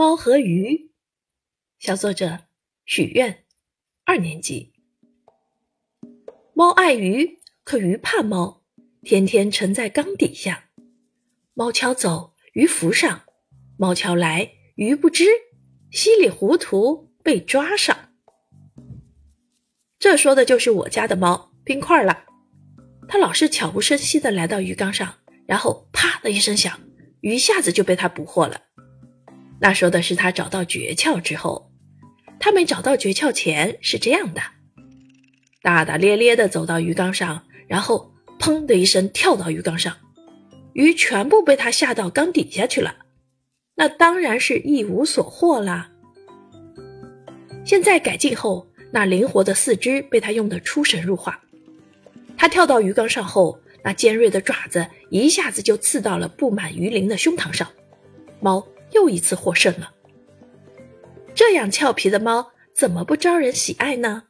猫和鱼，小作者许愿，二年级。猫爱鱼，可鱼怕猫，天天沉在缸底下。猫敲走，鱼浮上；猫敲来，鱼不知，稀里糊涂被抓上。这说的就是我家的猫冰块了。它老是悄无声息地来到鱼缸上，然后啪的一声响，鱼一下子就被它捕获了。那说的是他找到诀窍之后，他没找到诀窍前是这样的：大大咧咧地走到鱼缸上，然后砰的一声跳到鱼缸上，鱼全部被他吓到缸底下去了。那当然是一无所获啦。现在改进后，那灵活的四肢被他用得出神入化。他跳到鱼缸上后，那尖锐的爪子一下子就刺到了布满鱼鳞的胸膛上，猫。又一次获胜了。这样俏皮的猫，怎么不招人喜爱呢？